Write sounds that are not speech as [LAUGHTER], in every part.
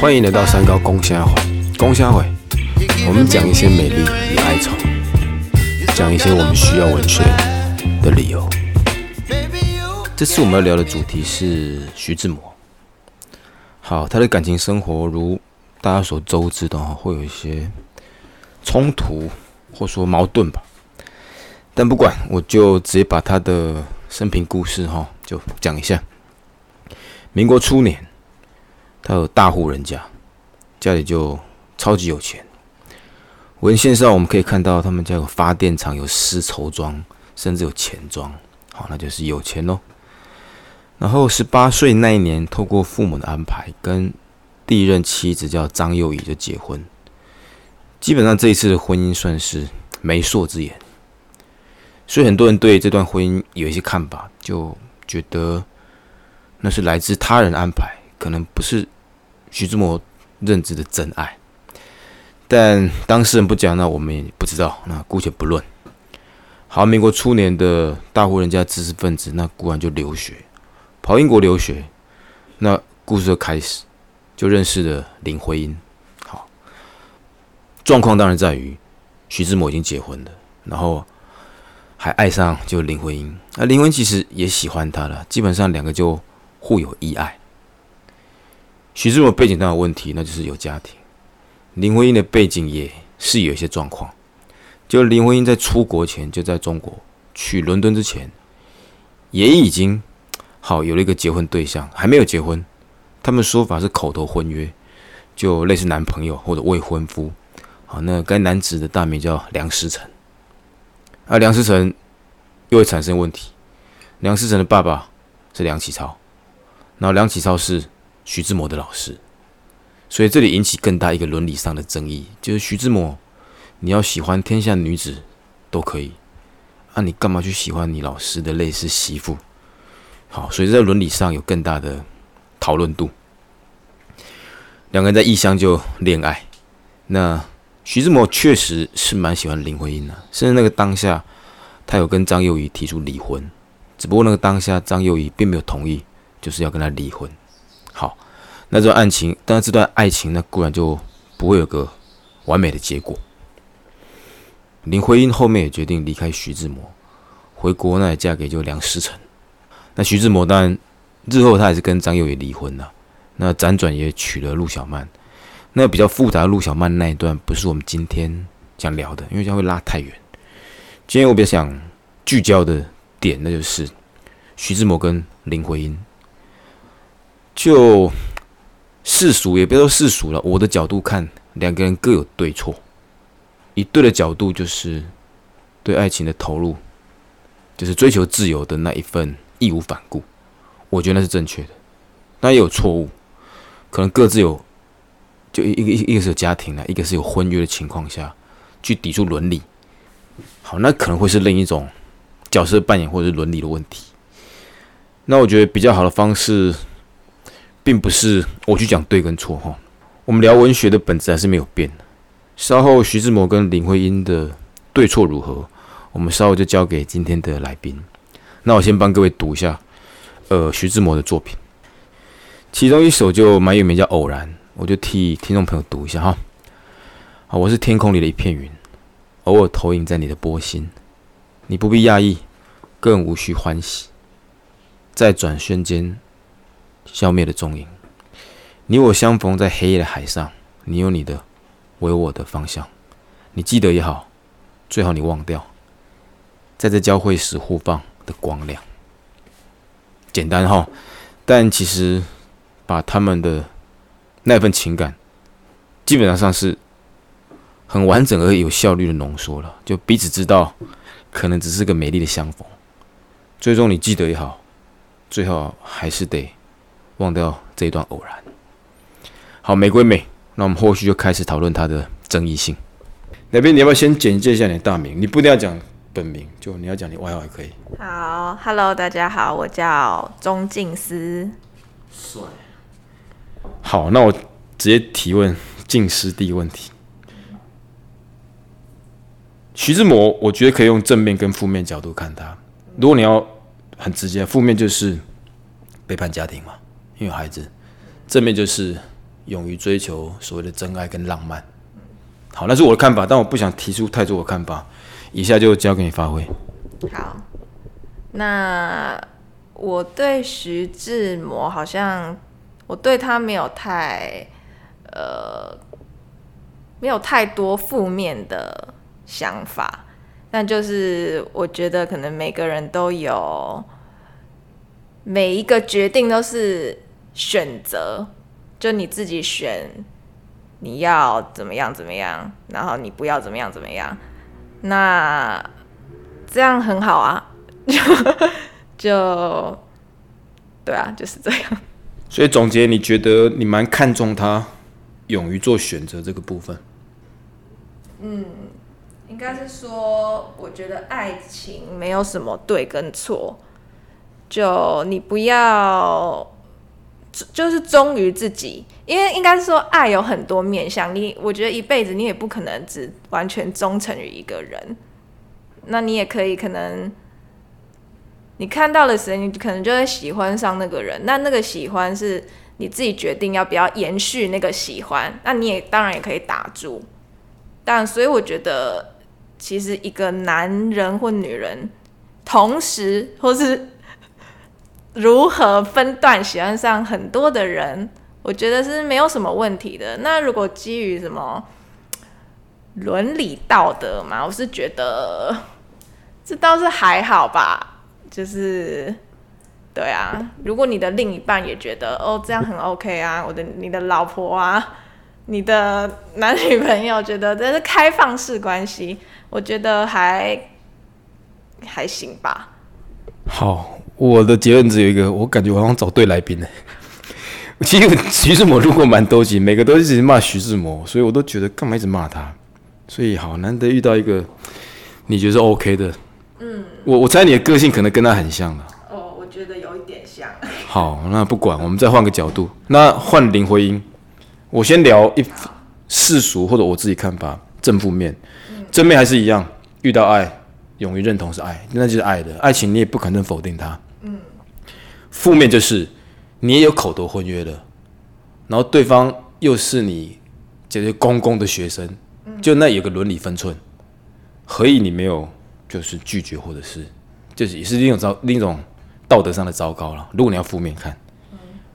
欢迎来到三高公虾会，公虾会，我们讲一些美丽与哀愁，讲一些我们需要文学的理由。这次我们要聊的主题是徐志摩。好，他的感情生活如大家所周知的哈，会有一些冲突或说矛盾吧。但不管，我就直接把他的生平故事哈，就讲一下。民国初年，他有大户人家，家里就超级有钱。文献上我们可以看到，他们家有发电厂、有丝绸庄，甚至有钱庄。好，那就是有钱喽。然后十八岁那一年，透过父母的安排，跟第一任妻子叫张幼仪就结婚。基本上这一次的婚姻算是媒妁之言。所以很多人对这段婚姻有一些看法，就觉得那是来自他人安排，可能不是徐志摩认知的真爱。但当事人不讲，那我们也不知道。那姑且不论。好，民国初年的大户人家知识分子，那固然就留学，跑英国留学。那故事就开始，就认识了林徽因。好，状况当然在于徐志摩已经结婚了，然后。还爱上就林徽因，那林徽因其实也喜欢他了，基本上两个就互有意爱。徐志摩背景当然有问题，那就是有家庭。林徽因的背景也是有一些状况，就林徽因在出国前就在中国去伦敦之前，也已经好有了一个结婚对象，还没有结婚，他们说法是口头婚约，就类似男朋友或者未婚夫。好，那该男子的大名叫梁思成。而梁思成又会产生问题。梁思成的爸爸是梁启超，然后梁启超是徐志摩的老师，所以这里引起更大一个伦理上的争议，就是徐志摩，你要喜欢天下女子都可以，啊，你干嘛去喜欢你老师的类似媳妇？好，所以在伦理上有更大的讨论度。两个人在异乡就恋爱，那。徐志摩确实是蛮喜欢林徽因的，甚至那个当下，他有跟张幼仪提出离婚，只不过那个当下张幼仪并没有同意，就是要跟他离婚。好，那这段爱情，但这段爱情呢，固然就不会有个完美的结果。林徽因后面也决定离开徐志摩，回国那也嫁给就梁思成。那徐志摩当然日后他还是跟张幼仪离婚了，那辗转也娶了陆小曼。那比较复杂的陆小曼那一段，不是我们今天想聊的，因为这样会拉太远。今天我比较想聚焦的点，那就是徐志摩跟林徽因。就世俗，也别说世俗了，我的角度看，两个人各有对错。以对的角度，就是对爱情的投入，就是追求自由的那一份义无反顾，我觉得那是正确的。但也有错误，可能各自有。就一一个一个是有家庭的，一个是有婚约的情况下去抵触伦理，好，那可能会是另一种角色扮演或者是伦理的问题。那我觉得比较好的方式，并不是我去讲对跟错哈，我们聊文学的本质还是没有变。稍后徐志摩跟林徽因的对错如何，我们稍后就交给今天的来宾。那我先帮各位读一下，呃，徐志摩的作品，其中一首就蛮有名，叫《偶然》。我就替听众朋友读一下哈。好，我是天空里的一片云，偶尔投影在你的波心，你不必讶异，更无需欢喜，在转瞬间消灭的踪影。你我相逢在黑夜的海上，你有你的，我有我的方向。你记得也好，最好你忘掉，在这交汇时互放的光亮。简单哈，但其实把他们的。那份情感，基本上是很完整而有效率的浓缩了。就彼此知道，可能只是个美丽的相逢，最终你记得也好，最后还是得忘掉这一段偶然。好，玫瑰美，那我们后续就开始讨论它的争议性。那边你要不要先简介一下你的大名？你不一定要讲本名，就你要讲你外号也可以。好，Hello，大家好，我叫钟静思。帅。好，那我直接提问近师弟问题。徐志摩，我觉得可以用正面跟负面角度看他。如果你要很直接，负面就是背叛家庭嘛，因为有孩子。正面就是勇于追求所谓的真爱跟浪漫。好，那是我的看法，但我不想提出太多的看法，以下就交给你发挥。好，那我对徐志摩好像，我对他没有太呃，没有太多负面的想法，但就是我觉得可能每个人都有，每一个决定都是选择，就你自己选，你要怎么样怎么样，然后你不要怎么样怎么样，那。这样很好啊，[LAUGHS] 就对啊，就是这样。所以总结，你觉得你蛮看重他勇于做选择这个部分？嗯，应该是说，我觉得爱情没有什么对跟错，就你不要，就是忠于自己，因为应该是说，爱有很多面向，你我觉得一辈子你也不可能只完全忠诚于一个人。那你也可以，可能你看到了谁，你可能就会喜欢上那个人。那那个喜欢是你自己决定要不要延续那个喜欢。那你也当然也可以打住。但所以我觉得，其实一个男人或女人同时或是如何分段喜欢上很多的人，我觉得是没有什么问题的。那如果基于什么伦理道德嘛，我是觉得。这倒是还好吧，就是，对啊，如果你的另一半也觉得哦这样很 OK 啊，我的你的老婆啊，你的男女朋友觉得这是开放式关系，我觉得还还行吧。好，我的结论只有一个，我感觉我好像找对来宾了。[LAUGHS] 其实徐志摩录过蛮多集，每个都一直骂徐志摩，所以我都觉得干嘛一直骂他？所以好难得遇到一个你觉得 OK 的。嗯，我我猜你的个性可能跟他很像了。哦，我觉得有一点像。好，那不管，我们再换个角度，那换林徽因。我先聊一世俗或者我自己看法，正负面。正面还是一样，遇到爱，勇于认同是爱，那就是爱的爱情，你也不可能否定它。嗯。负面就是你也有口头婚约了，然后对方又是你这些公公的学生，就那有个伦理分寸，何以你没有？就是拒绝，或者是，就是也是另一种糟，另一种道德上的糟糕了。如果你要负面看，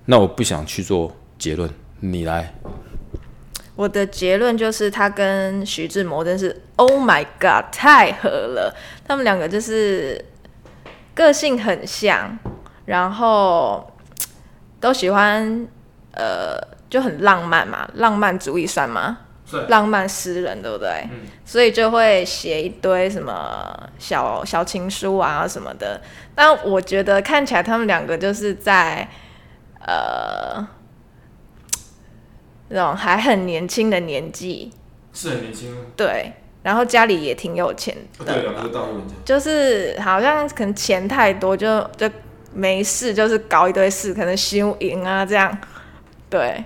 那我不想去做结论，你来。我的结论就是他跟徐志摩真是，Oh my God，太合了。他们两个就是个性很像，然后都喜欢，呃，就很浪漫嘛，浪漫主义算吗？浪漫诗人，对不对？所以就会写一堆什么小小情书啊什么的。但我觉得看起来他们两个就是在呃那种还很年轻的年纪，是很年轻。对，然后家里也挺有钱的，对，两个大户人家。就是好像可能钱太多，就就没事，就是搞一堆事，可能修营啊这样，对。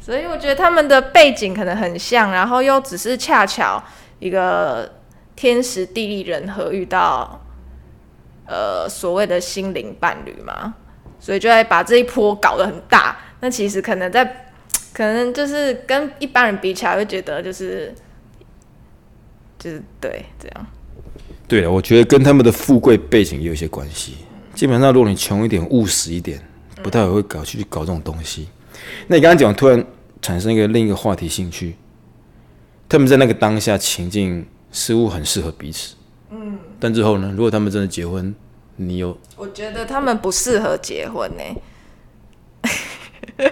所以我觉得他们的背景可能很像，然后又只是恰巧一个天时地利人和遇到，呃，所谓的心灵伴侣嘛，所以就会把这一波搞得很大。那其实可能在，[TSK] 可能就是跟一般人比起来，会觉得就是，就是对这样。对了，我觉得跟他们的富贵背景也有一些关系。基本上，如果你穷一点、务实一点，不太会搞去搞这种东西。那你刚刚讲，突然产生一个另一个话题兴趣，他们在那个当下情境似乎很适合彼此，嗯，但之后呢？如果他们真的结婚，你有？我觉得他们不适合结婚呢，[LAUGHS]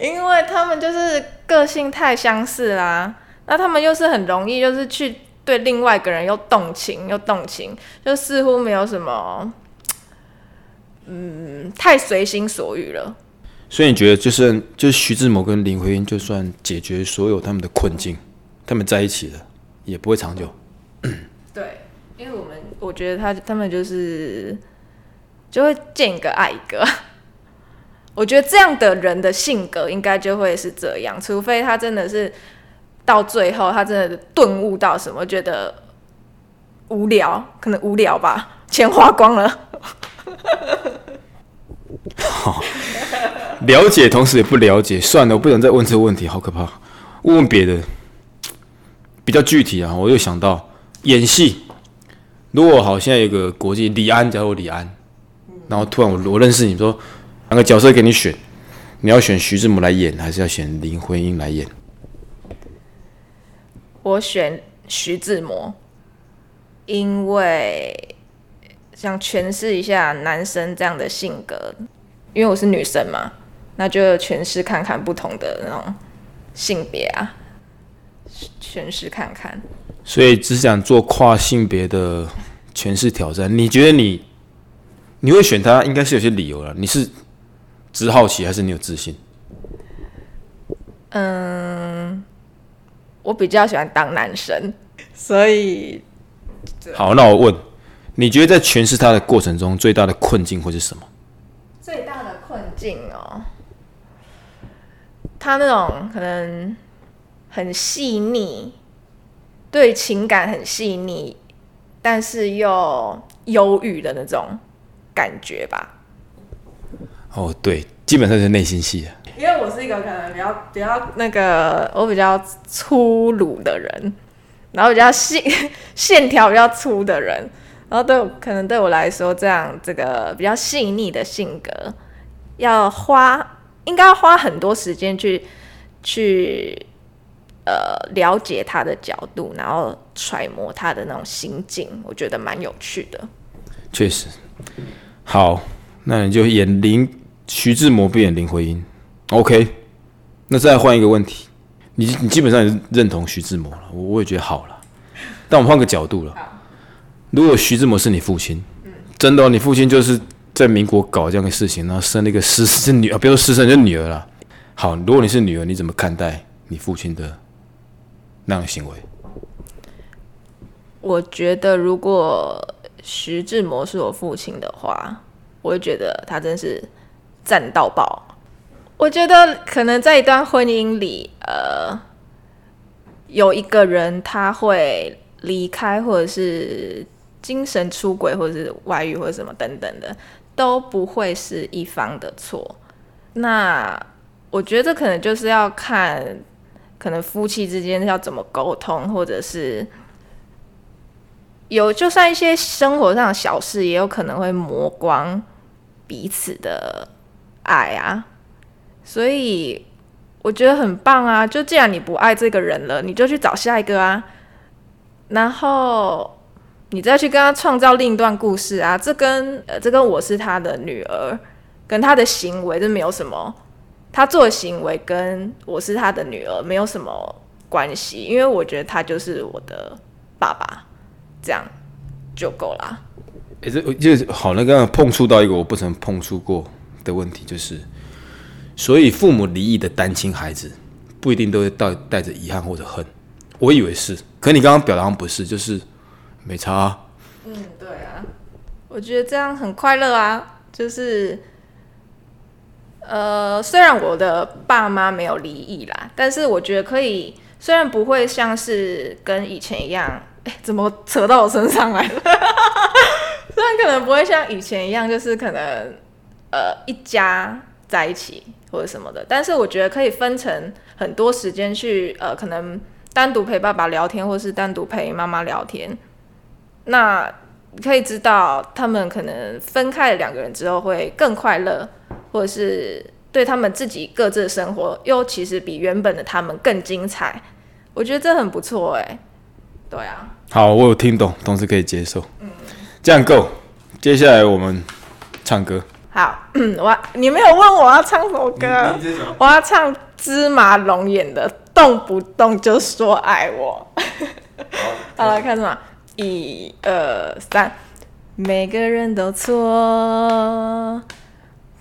因为他们就是个性太相似啦，那他们又是很容易就是去对另外一个人又动情又动情，就似乎没有什么。嗯，太随心所欲了。所以你觉得，就是就是徐志摩跟林徽因，就算解决所有他们的困境，他们在一起了，也不会长久。对，因为我们我觉得他他们就是就会见一个爱一个。[LAUGHS] 我觉得这样的人的性格应该就会是这样，除非他真的是到最后他真的顿悟到什么，觉得无聊，可能无聊吧，钱花光了。好，[LAUGHS] 了解同时也不了解，算了，我不想再问这个问题，好可怕。问问别的，比较具体啊，我又想到演戏。如果好，现在有个国际李安，假如李安，然后突然我我认识你说两个角色给你选，你要选徐志摩来演，还是要选林徽因来演？我选徐志摩，因为想诠释一下男生这样的性格，因为我是女生嘛，那就诠释看看不同的那种性别啊，诠释看看。所以只想做跨性别的诠释挑战。你觉得你你会选他，应该是有些理由了。你是只好奇，还是你有自信？嗯，我比较喜欢当男生，所以好，那我问，你觉得在诠释他的过程中，最大的困境会是什么？最大的困境哦，他那种可能很细腻，对情感很细腻，但是又忧郁的那种感觉吧。哦，对，基本上是内心戏啊。因为我是一个可能比较比较那个，我比较粗鲁的人，然后比较细 [LAUGHS] 线条比较粗的人，然后对可能对我来说，这样这个比较细腻的性格，要花应该要花很多时间去去呃了解他的角度，然后揣摩他的那种心境，我觉得蛮有趣的。确实，好，那你就演林徐志摩，不演林徽因。OK，那再换一个问题，你你基本上也是认同徐志摩了，我我也觉得好了。但我们换个角度了，如果徐志摩是你父亲，真的，你父亲就是在民国搞这样的事情，然后生了一个私生女啊，不要说私生，就女儿了。好，如果你是女儿，你怎么看待你父亲的那样的行为？我觉得如果徐志摩是我父亲的话，我会觉得他真是赞到爆。我觉得可能在一段婚姻里，呃，有一个人他会离开，或者是精神出轨，或者是外遇，或者什么等等的，都不会是一方的错。那我觉得可能就是要看，可能夫妻之间要怎么沟通，或者是有就算一些生活上的小事，也有可能会磨光彼此的爱啊。所以我觉得很棒啊！就既然你不爱这个人了，你就去找下一个啊，然后你再去跟他创造另一段故事啊。这跟呃，这跟我是他的女儿，跟他的行为这没有什么，他做的行为跟我是他的女儿没有什么关系，因为我觉得他就是我的爸爸，这样就够了。哎，这就是好，那个碰触到一个我不曾碰触过的问题，就是。所以，父母离异的单亲孩子不一定都会带带着遗憾或者恨。我以为是，可你刚刚表达不是，就是没差。嗯，对啊，我觉得这样很快乐啊。就是，呃，虽然我的爸妈没有离异啦，但是我觉得可以，虽然不会像是跟以前一样，哎，怎么扯到我身上来了？[LAUGHS] 虽然可能不会像以前一样，就是可能呃一家在一起。或者什么的，但是我觉得可以分成很多时间去，呃，可能单独陪爸爸聊天，或是单独陪妈妈聊天。那可以知道，他们可能分开了两个人之后会更快乐，或者是对他们自己各自的生活又其实比原本的他们更精彩。我觉得这很不错，哎，对啊。好，我有听懂，同时可以接受。嗯，这样够。接下来我们唱歌。好，[CLEARS THROAT] 我你没有问我要唱什么歌，我要唱芝麻龙眼的《动不动就说爱我》。好了，看什么？一二三，每个人都错，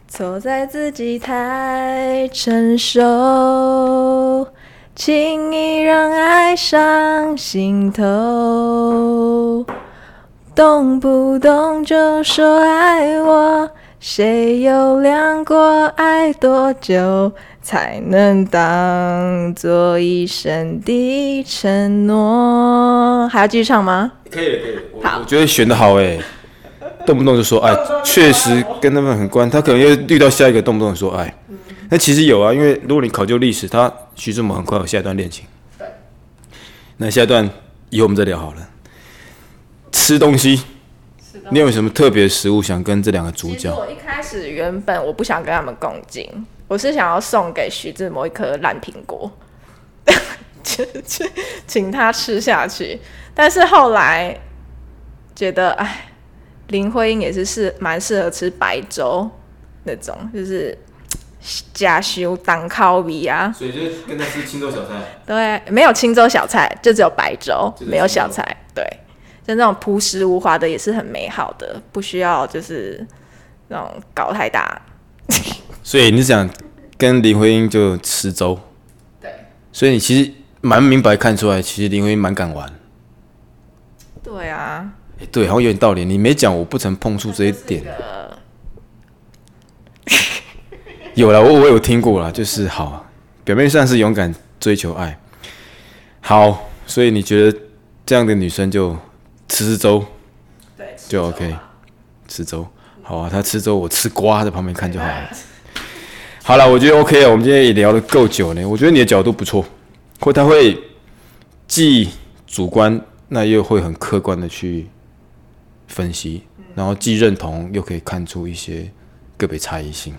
错在自己太成熟，轻易让爱上心头，动不动就说爱我。谁有量过爱多久才能当做一生的承诺？还要继续唱吗？可以可以。好，我觉得选的好哎。动不动就说爱，确实跟他们很关。他可能又遇到下一个动不动说爱。那其实有啊，因为如果你考究历史，他徐志摩很快有下一段恋情。对。那下一段以后我们再聊好了。吃东西，你有什么特别食物想跟这两个主角？我一开始原本我不想跟他们共进，我是想要送给徐志摩一颗烂苹果，[LAUGHS] 请请他吃下去。但是后来觉得，哎，林徽因也是是蛮适合吃白粥那种，就是加修当烤米啊。所以就跟他吃青州小菜。对，没有青州小菜，就只有白粥，没有小菜。对。就那种朴实无华的也是很美好的，不需要就是那种搞太大。所以你想跟林徽因就吃粥？对。所以你其实蛮明白看出来，其实林徽因蛮敢玩。对啊。哎，对，好像有点道理。你没讲，我不曾碰触这一点。[LAUGHS] 有了，我我有听过了，就是好，表面上是勇敢追求爱。好，所以你觉得这样的女生就？吃吃粥，对，就 OK。吃粥，好啊。他吃粥，我吃瓜，在旁边看就好了。[LAUGHS] 好了，我觉得 OK 啊。我们今天也聊得够久了，我觉得你的角度不错，或他会既主观，那又会很客观的去分析，然后既认同，又可以看出一些个别差异性。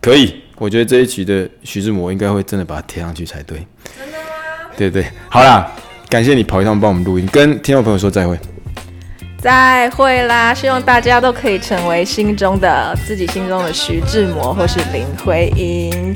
可以，我觉得这一期的徐志摩应该会真的把它贴上去才对。真的吗？对对，好啦，感谢你跑一趟帮我们录音，跟听众朋友说再会。再会啦！希望大家都可以成为心中的自己心中的徐志摩或是林徽因。